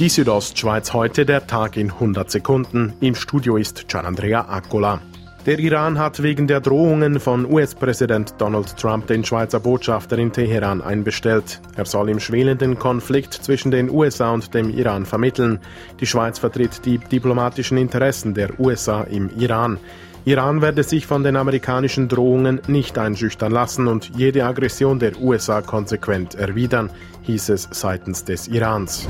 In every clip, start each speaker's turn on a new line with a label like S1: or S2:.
S1: Die Südostschweiz heute, der Tag in 100 Sekunden. Im Studio ist Gianandrea Accola. Der Iran hat wegen der Drohungen von US-Präsident Donald Trump den Schweizer Botschafter in Teheran einbestellt. Er soll im schwelenden Konflikt zwischen den USA und dem Iran vermitteln. Die Schweiz vertritt die diplomatischen Interessen der USA im Iran. Iran werde sich von den amerikanischen Drohungen nicht einschüchtern lassen und jede Aggression der USA konsequent erwidern, hieß es seitens des Irans.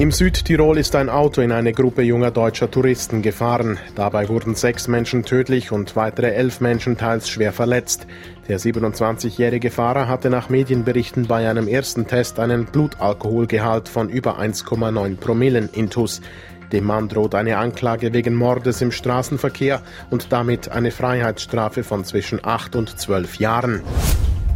S1: Im Südtirol ist ein Auto in eine Gruppe junger deutscher Touristen gefahren. Dabei wurden sechs Menschen tödlich und weitere elf Menschen teils schwer verletzt. Der 27-jährige Fahrer hatte nach Medienberichten bei einem ersten Test einen Blutalkoholgehalt von über 1,9 Promillen intus. Dem Mann droht eine Anklage wegen Mordes im Straßenverkehr und damit eine Freiheitsstrafe von zwischen acht und zwölf Jahren.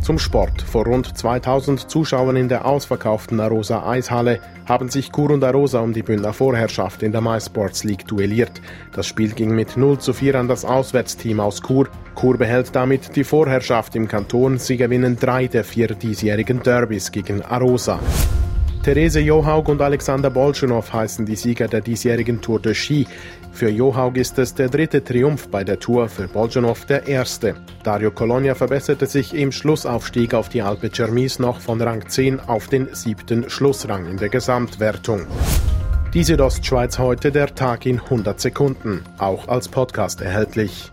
S1: Zum Sport. Vor rund 2000 Zuschauern in der ausverkauften Arosa Eishalle haben sich Chur und Arosa um die Bündner Vorherrschaft in der MySports League duelliert. Das Spiel ging mit 0 zu 4 an das Auswärtsteam aus Chur. Chur behält damit die Vorherrschaft im Kanton. Sie gewinnen drei der vier diesjährigen Derbys gegen Arosa. Therese Johaug und Alexander Bolschunow heißen die Sieger der diesjährigen Tour de Ski. Für Johaug ist es der dritte Triumph bei der Tour, für Bolschunow der erste. Dario Colonia verbesserte sich im Schlussaufstieg auf die Alpe Cermis noch von Rang 10 auf den siebten Schlussrang in der Gesamtwertung. Die Südostschweiz heute der Tag in 100 Sekunden, auch als Podcast erhältlich.